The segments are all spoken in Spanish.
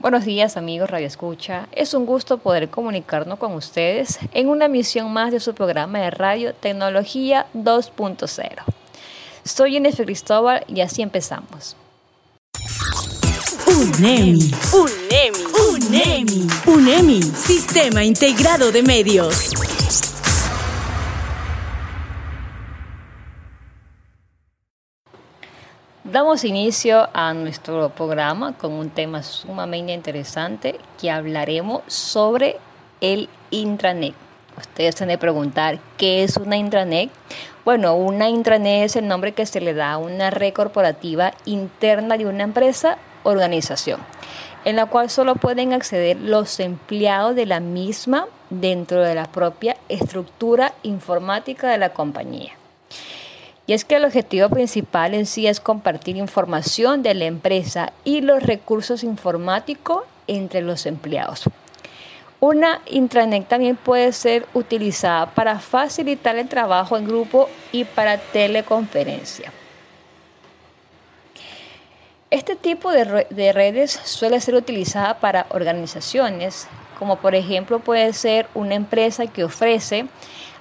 Buenos días amigos Radio Escucha, es un gusto poder comunicarnos con ustedes en una emisión más de su programa de radio Tecnología 2.0. Soy Inés Cristóbal y así empezamos. UNEMI, UNEMI, UNEMI, UNEMI, Sistema Integrado de Medios. Damos inicio a nuestro programa con un tema sumamente interesante que hablaremos sobre el intranet. Ustedes se de preguntar, ¿qué es una intranet? Bueno, una intranet es el nombre que se le da a una red corporativa interna de una empresa organización, en la cual solo pueden acceder los empleados de la misma dentro de la propia estructura informática de la compañía. Y es que el objetivo principal en sí es compartir información de la empresa y los recursos informáticos entre los empleados. Una intranet también puede ser utilizada para facilitar el trabajo en grupo y para teleconferencia. Este tipo de, de, redes suele ser utilizada para organizaciones, como por ejemplo puede ser una empresa que ofrece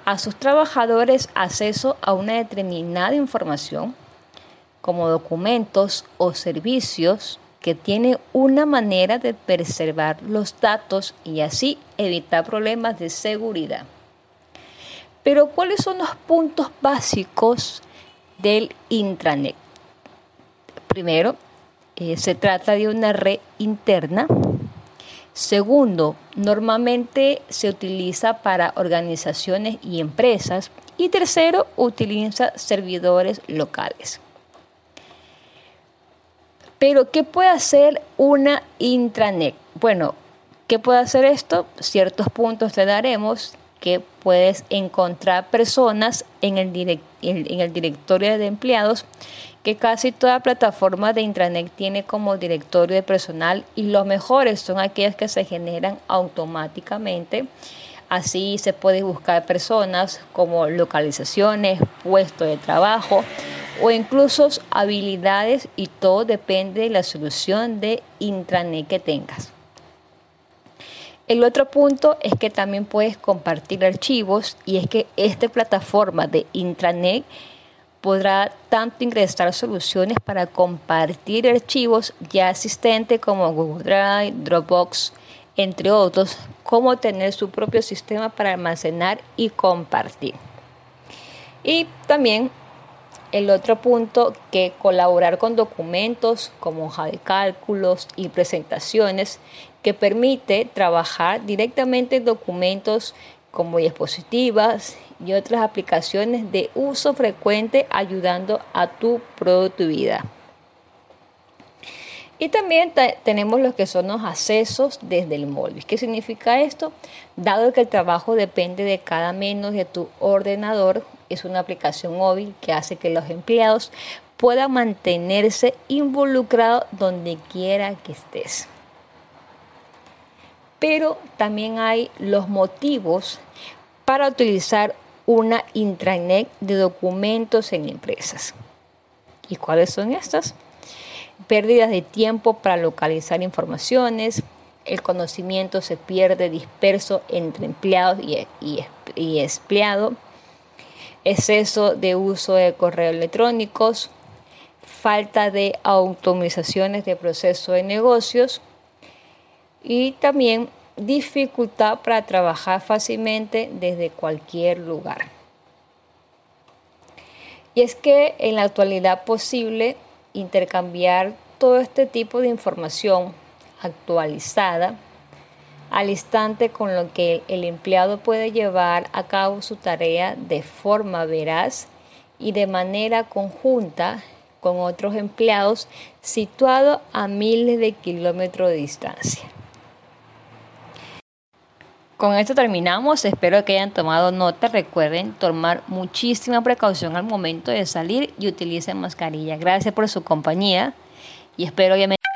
a sus trabajadores acceso a una determinada información, como documentos o servicios que tiene una manera de preservar los datos y así evitar problemas de seguridad. Pero ¿cuáles son los puntos básicos del intranet? Primero, eh, se trata de una red interna Segundo, normalmente se utiliza para organizaciones y empresas. Y tercero, utiliza servidores locales. Pero, ¿qué puede hacer una intranet? Bueno, ¿qué puede hacer esto? Ciertos puntos te daremos que puedes encontrar personas en el, en el directorio de empleados que casi toda plataforma de intranet tiene como directorio de personal y los mejores son aquellas que se generan automáticamente. Así se puede buscar personas como localizaciones, puestos de trabajo o incluso habilidades y todo depende de la solución de intranet que tengas. El otro punto es que también puedes compartir archivos y es que esta plataforma de intranet podrá tanto ingresar soluciones para compartir archivos ya existentes como Google Drive, Dropbox, entre otros, como tener su propio sistema para almacenar y compartir. Y también el otro punto que colaborar con documentos como hoja de cálculos y presentaciones que permite trabajar directamente en documentos como diapositivas y otras aplicaciones de uso frecuente ayudando a tu productividad. Y también tenemos lo que son los accesos desde el móvil. ¿Qué significa esto? Dado que el trabajo depende de cada menos de tu ordenador, es una aplicación móvil que hace que los empleados puedan mantenerse involucrados donde quiera que estés pero también hay los motivos para utilizar una intranet de documentos en empresas. ¿Y cuáles son estas? Pérdidas de tiempo para localizar informaciones, el conocimiento se pierde disperso entre empleados y, y, empleado, exceso de uso de correos electrónicos, falta de automatizaciones de procesos de negocios, y también dificultad para trabajar fácilmente desde cualquier lugar. Y es que en la actualidad posible intercambiar todo este tipo de información actualizada al instante con lo que el empleado puede llevar a cabo su tarea de forma veraz y de manera conjunta con otros empleados situados a miles de kilómetros de distancia. Con esto terminamos, espero que hayan tomado nota, recuerden tomar muchísima precaución al momento de salir y utilicen mascarilla. Gracias por su compañía y espero obviamente